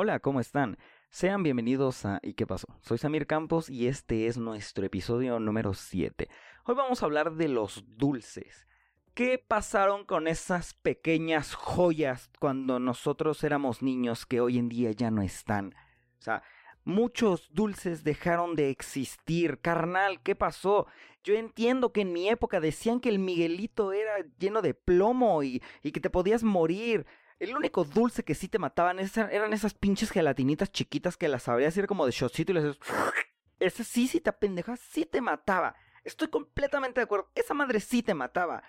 Hola, ¿cómo están? Sean bienvenidos a ¿Y qué pasó? Soy Samir Campos y este es nuestro episodio número 7. Hoy vamos a hablar de los dulces. ¿Qué pasaron con esas pequeñas joyas cuando nosotros éramos niños que hoy en día ya no están? O sea, muchos dulces dejaron de existir. Carnal, ¿qué pasó? Yo entiendo que en mi época decían que el Miguelito era lleno de plomo y, y que te podías morir. El único dulce que sí te mataban eran esas pinches gelatinitas chiquitas que las sabrías ir como de shotcito y les Ese sí, sí te pendeja, sí te mataba. Estoy completamente de acuerdo. Esa madre sí te mataba.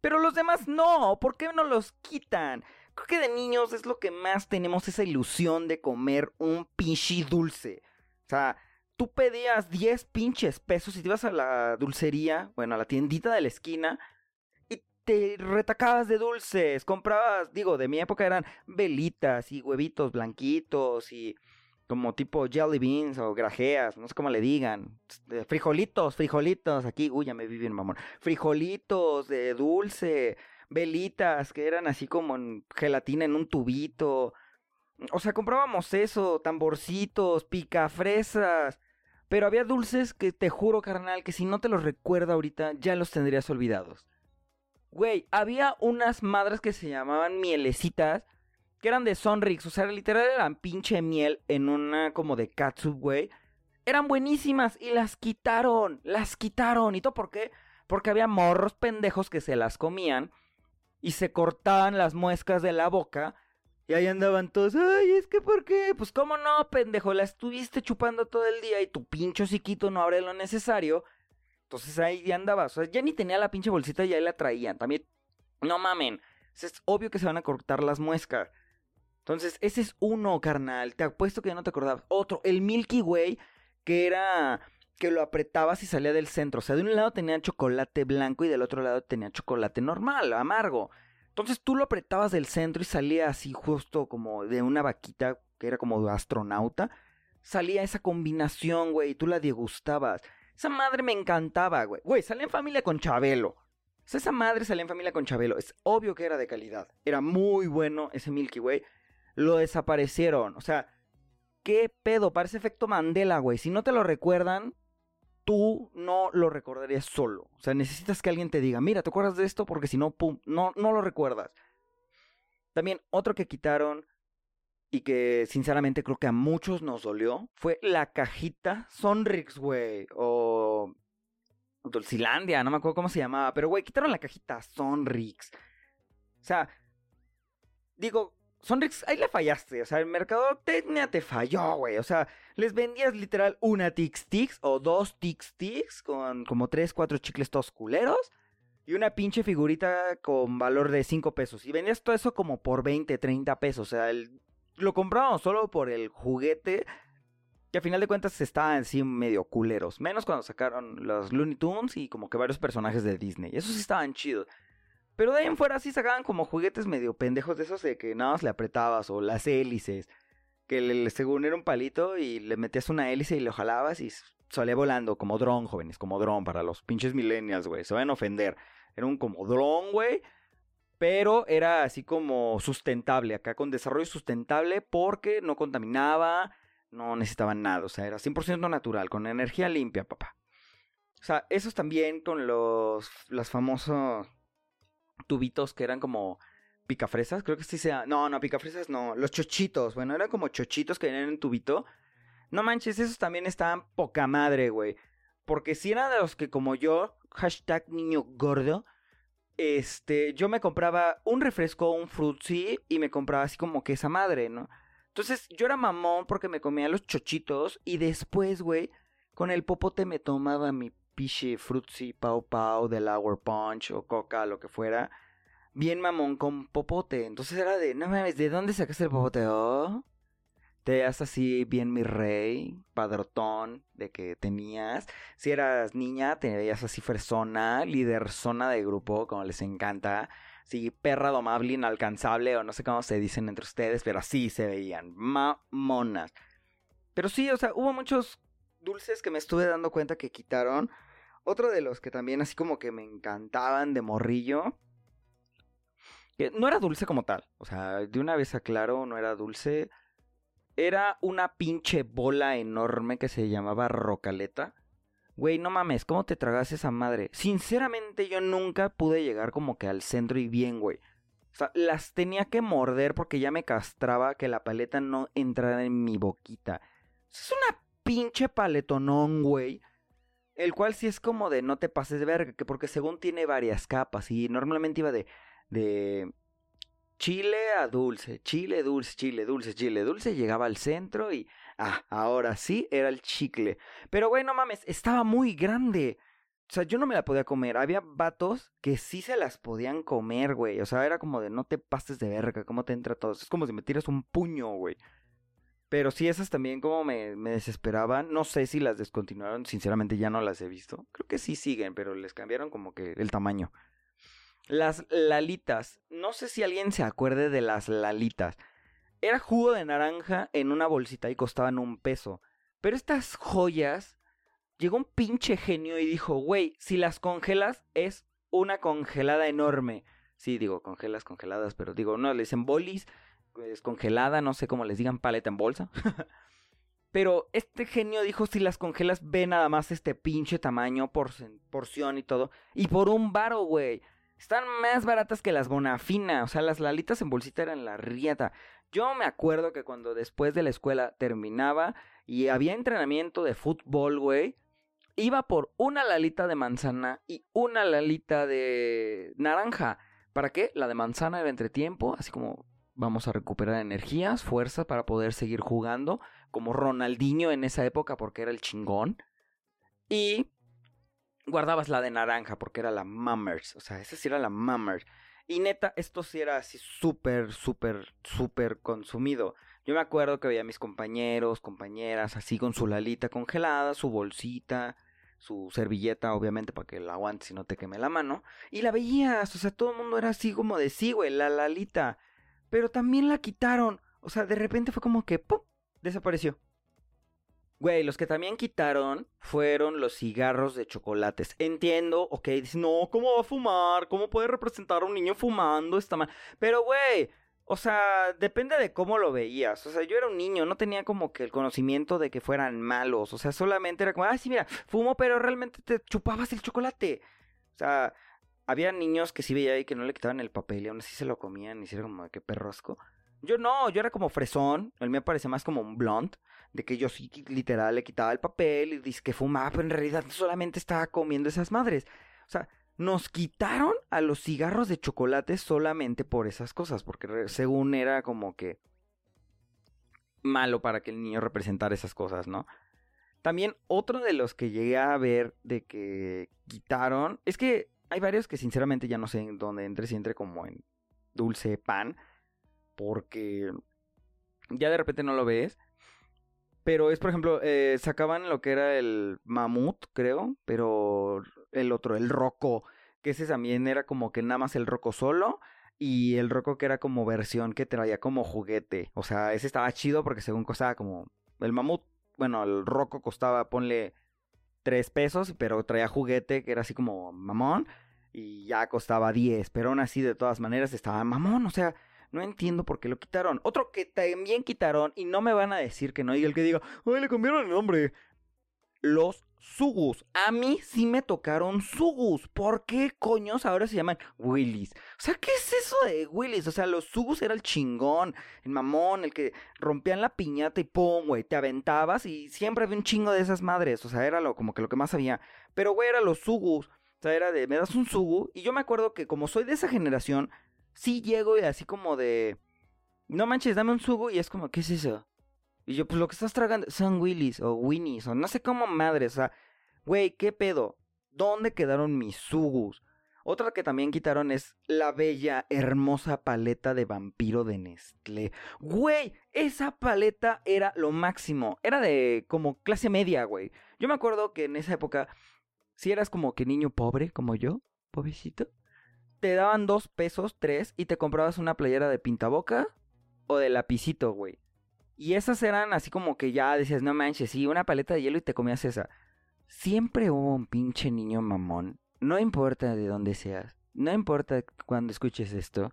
Pero los demás no. ¿Por qué no los quitan? Creo que de niños es lo que más tenemos esa ilusión de comer un pinche dulce. O sea, tú pedías 10 pinches pesos y te ibas a la dulcería, bueno, a la tiendita de la esquina te retacabas de dulces, comprabas, digo, de mi época eran velitas y huevitos blanquitos y como tipo jelly beans o grajeas, no sé cómo le digan, frijolitos, frijolitos, aquí, uy, ya me vi bien mamón, frijolitos de dulce, velitas que eran así como en gelatina en un tubito, o sea, comprábamos eso, tamborcitos, picafresas, pero había dulces que te juro, carnal, que si no te los recuerdo ahorita, ya los tendrías olvidados. Güey, había unas madres que se llamaban mielecitas, que eran de Sonrix, o sea, literal eran pinche miel en una como de katsup, güey. Eran buenísimas y las quitaron, las quitaron. ¿Y todo por qué? Porque había morros pendejos que se las comían y se cortaban las muescas de la boca. Y ahí andaban todos, ay, es que ¿por qué? Pues cómo no, pendejo, la estuviste chupando todo el día y tu pincho chiquito no abre lo necesario entonces ahí ya andaba. O sea, ya ni tenía la pinche bolsita y ahí la traían. También, no mamen. Es obvio que se van a cortar las muescas. Entonces, ese es uno, carnal. Te apuesto que ya no te acordabas. Otro, el Milky Way, que era que lo apretabas y salía del centro. O sea, de un lado tenía chocolate blanco y del otro lado tenía chocolate normal, amargo. Entonces tú lo apretabas del centro y salía así justo como de una vaquita que era como astronauta. Salía esa combinación, güey, y tú la degustabas. Esa madre me encantaba, güey. Güey, salía en familia con Chabelo. O sea, esa madre salía en familia con Chabelo. Es obvio que era de calidad. Era muy bueno ese Milky Way. Lo desaparecieron. O sea, ¿qué pedo? Parece efecto Mandela, güey. Si no te lo recuerdan, tú no lo recordarías solo. O sea, necesitas que alguien te diga, mira, ¿te acuerdas de esto? Porque si no, pum, no, no lo recuerdas. También otro que quitaron y que sinceramente creo que a muchos nos dolió fue la cajita Sonrix, güey, o Dulcilandia, no me acuerdo cómo se llamaba, pero güey, quitaron la cajita Sonrix. O sea, digo, Sonrix, ahí le fallaste, o sea, el mercado técnica te falló, güey, o sea, les vendías literal una Tix Tix o dos Tix Tix con como tres, cuatro chicles todos culeros y una pinche figurita con valor de 5 pesos. Y vendías todo eso como por 20, 30 pesos. O sea, el lo comprábamos solo por el juguete. Que a final de cuentas estaban sí medio culeros. Menos cuando sacaron los Looney Tunes y como que varios personajes de Disney. Esos sí estaban chidos. Pero de ahí en fuera sí sacaban como juguetes medio pendejos de esos de que nada más le apretabas o las hélices. Que según era un palito y le metías una hélice y lo jalabas y salía volando como dron, jóvenes, como dron para los pinches millennials, güey. Se van a ofender. Era un como dron, güey pero era así como sustentable, acá con desarrollo sustentable porque no contaminaba, no necesitaba nada, o sea, era 100% natural, con energía limpia, papá. O sea, esos también con los, los famosos tubitos que eran como picafresas, creo que sí sea, no, no, picafresas no, los chochitos, bueno, eran como chochitos que venían en tubito. No manches, esos también estaban poca madre, güey. Porque si eran de los que como yo, hashtag niño gordo, este, yo me compraba un refresco, un frutzi y me compraba así como que esa madre, ¿no? Entonces yo era mamón porque me comía los chochitos y después, güey, con el popote me tomaba mi piche frutzi, pau pau, del Hour Punch o coca, lo que fuera. Bien mamón con popote. Entonces era de, no mames, ¿de dónde sacaste el popote? Oh? Te veías así bien mi rey, padrotón de que tenías. Si eras niña, te veías así fresona, líder zona de grupo, como les encanta. Sí, perra domable, inalcanzable, o no sé cómo se dicen entre ustedes, pero así se veían, mamonas. Pero sí, o sea, hubo muchos dulces que me estuve dando cuenta que quitaron. Otro de los que también así como que me encantaban de morrillo. Que no era dulce como tal. O sea, de una vez aclaro, no era dulce era una pinche bola enorme que se llamaba rocaleta. Güey, no mames, ¿cómo te tragas esa madre? Sinceramente yo nunca pude llegar como que al centro y bien, güey. O sea, las tenía que morder porque ya me castraba que la paleta no entrara en mi boquita. Es una pinche paletonón, güey. El cual sí es como de no te pases de verga, que porque según tiene varias capas y normalmente iba de de chile a dulce, chile, dulce, chile, dulce, chile, dulce, llegaba al centro y ah, ahora sí era el chicle. Pero güey, no mames, estaba muy grande. O sea, yo no me la podía comer. Había vatos que sí se las podían comer, güey. O sea, era como de no te pases de verga, ¿cómo te entra todo? Es como si me tiras un puño, güey. Pero sí, esas también como me, me desesperaban. No sé si las descontinuaron, sinceramente ya no las he visto. Creo que sí siguen, pero les cambiaron como que el tamaño. Las lalitas. No sé si alguien se acuerde de las lalitas. Era jugo de naranja en una bolsita y costaban un peso. Pero estas joyas, llegó un pinche genio y dijo, güey, si las congelas es una congelada enorme. Sí, digo, congelas, congeladas, pero digo, no, le dicen bolis, es congelada, no sé cómo les digan, paleta en bolsa. pero este genio dijo, si las congelas, ve nada más este pinche tamaño, porción y todo. Y por un varo, güey. Están más baratas que las Bonafina. O sea, las lalitas en bolsita eran la rieta. Yo me acuerdo que cuando después de la escuela terminaba y había entrenamiento de fútbol, güey, iba por una lalita de manzana y una lalita de naranja. ¿Para qué? La de manzana era entretiempo, así como vamos a recuperar energías, fuerza para poder seguir jugando, como Ronaldinho en esa época porque era el chingón. Y guardabas la de naranja porque era la Mummers. O sea, esa sí era la Mummers. Y neta, esto sí era así súper, súper, súper consumido. Yo me acuerdo que veía a mis compañeros, compañeras, así con su lalita congelada, su bolsita, su servilleta, obviamente, para que la aguantes y no te queme la mano. Y la veías, o sea, todo el mundo era así como de sí, güey, la lalita. Pero también la quitaron. O sea, de repente fue como que, ¡pum! Desapareció. Güey, los que también quitaron fueron los cigarros de chocolates. Entiendo, ok, dicen, no, ¿cómo va a fumar? ¿Cómo puede representar a un niño fumando? Está mal. Pero, güey, o sea, depende de cómo lo veías. O sea, yo era un niño, no tenía como que el conocimiento de que fueran malos. O sea, solamente era como, ah, sí, mira, fumo, pero realmente te chupabas el chocolate. O sea, había niños que sí veía ahí que no le quitaban el papel y aún así se lo comían y era como que perrosco. Yo no, yo era como fresón. El mío parece más como un blond de que yo sí literal le quitaba el papel y dice que fumaba, pero en realidad solamente estaba comiendo esas madres. O sea, nos quitaron a los cigarros de chocolate solamente por esas cosas, porque según era como que malo para que el niño representara esas cosas, ¿no? También otro de los que llegué a ver de que quitaron, es que hay varios que sinceramente ya no sé en dónde entre, si entre como en dulce pan, porque ya de repente no lo ves. Pero es, por ejemplo, eh, sacaban lo que era el mamut, creo, pero el otro, el roco, que ese también era como que nada más el roco solo y el roco que era como versión que traía como juguete. O sea, ese estaba chido porque según costaba como el mamut, bueno, el roco costaba, ponle tres pesos, pero traía juguete que era así como mamón y ya costaba diez, pero aún así de todas maneras estaba mamón, o sea, no entiendo por qué lo quitaron. Otro que también quitaron, y no me van a decir que no, y el que diga, ¡ay, le cambiaron el nombre! Los Sugus. A mí sí me tocaron Sugus. ¿Por qué coños ahora se llaman Willis? O sea, ¿qué es eso de Willis? O sea, los Sugus era el chingón, el mamón, el que rompían la piñata y pum, güey, te aventabas y siempre había un chingo de esas madres. O sea, era lo, como que lo que más había. Pero, güey, era los Sugus. O sea, era de, me das un Sugu. Y yo me acuerdo que como soy de esa generación, sí llego y así como de, no manches, dame un sugo y es como, ¿qué es eso? Y yo, pues lo que estás tragando son Willis o Winnies o no sé cómo madre, o sea, güey, ¿qué pedo? ¿Dónde quedaron mis sugus? Otra que también quitaron es la bella, hermosa paleta de vampiro de Nestlé. Güey, esa paleta era lo máximo. Era de como clase media, güey. Yo me acuerdo que en esa época, si eras como que niño pobre, como yo, pobrecito, te daban dos pesos, tres, y te comprabas una playera de pintaboca o de lapicito, güey. Y esas eran así como que ya decías, no manches, sí, una paleta de hielo y te comías esa. Siempre hubo un pinche niño mamón. No importa de dónde seas. No importa cuando escuches esto.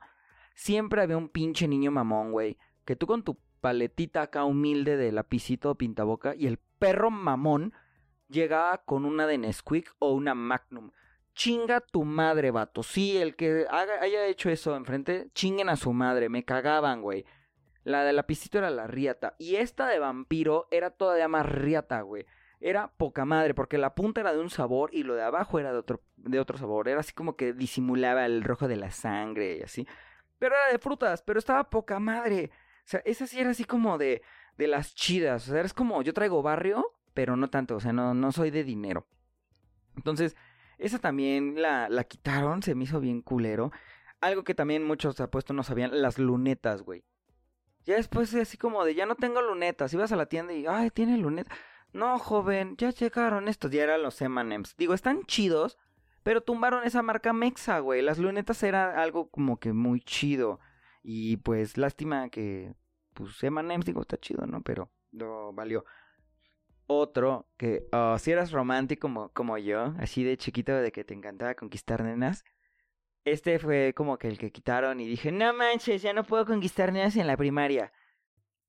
Siempre había un pinche niño mamón, güey. Que tú con tu paletita acá humilde de lapicito pintaboca y el perro mamón llegaba con una de Nesquik o una Magnum. Chinga tu madre, vato. Sí, el que haya hecho eso enfrente, chinguen a su madre. Me cagaban, güey. La de lapicito era la riata. Y esta de vampiro era todavía más riata, güey. Era poca madre, porque la punta era de un sabor y lo de abajo era de otro, de otro sabor. Era así como que disimulaba el rojo de la sangre y así. Pero era de frutas, pero estaba poca madre. O sea, esa sí era así como de, de las chidas. O sea, es como yo traigo barrio, pero no tanto. O sea, no, no soy de dinero. Entonces, esa también la, la quitaron, se me hizo bien culero. Algo que también muchos apuestos no sabían, las lunetas, güey. Ya después así como de, ya no tengo lunetas. Ibas a la tienda y, ay, tiene lunetas. No, joven, ya llegaron estos. Ya eran los M&M's. Digo, están chidos, pero tumbaron esa marca Mexa, güey. Las lunetas era algo como que muy chido. Y pues lástima que, pues M&M's, digo, está chido, ¿no? Pero no valió. Otro que, oh, si eras romántico como, como yo, así de chiquito de que te encantaba conquistar nenas. Este fue como que el que quitaron y dije, no manches, ya no puedo conquistar nenas en la primaria.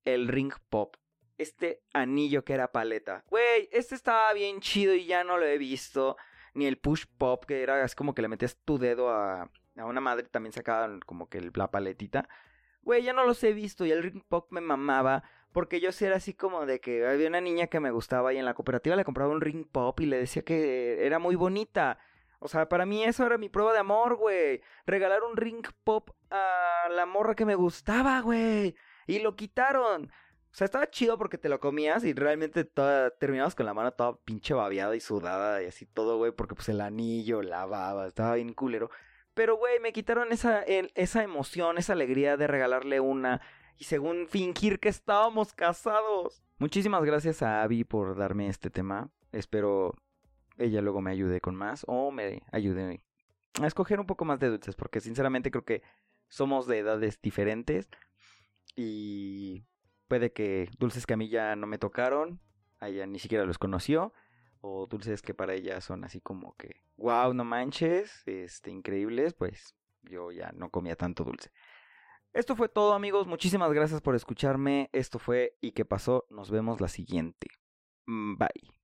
El ring pop. Este anillo que era paleta. Güey, este estaba bien chido y ya no lo he visto. Ni el push pop, que era es como que le metías tu dedo a, a una madre también sacaban como que la paletita. Güey, ya no los he visto y el ring pop me mamaba. Porque yo sí era así como de que había una niña que me gustaba y en la cooperativa le compraba un ring pop y le decía que era muy bonita. O sea, para mí eso era mi prueba de amor, güey. Regalar un ring pop a la morra que me gustaba, güey. Y lo quitaron. O sea, estaba chido porque te lo comías y realmente toda, terminabas con la mano toda pinche babeada y sudada y así todo, güey. Porque pues el anillo, la baba, estaba bien culero. Pero, güey, me quitaron esa, esa emoción, esa alegría de regalarle una y según fingir que estábamos casados. Muchísimas gracias a Abby por darme este tema. Espero ella luego me ayude con más o me ayude a escoger un poco más de dulces porque sinceramente creo que somos de edades diferentes y puede que dulces que a mí ya no me tocaron, ella ni siquiera los conoció o dulces que para ella son así como que, wow, no manches, este, increíbles, pues yo ya no comía tanto dulce. Esto fue todo amigos, muchísimas gracias por escucharme, esto fue ¿Y qué pasó? Nos vemos la siguiente. Mm, bye.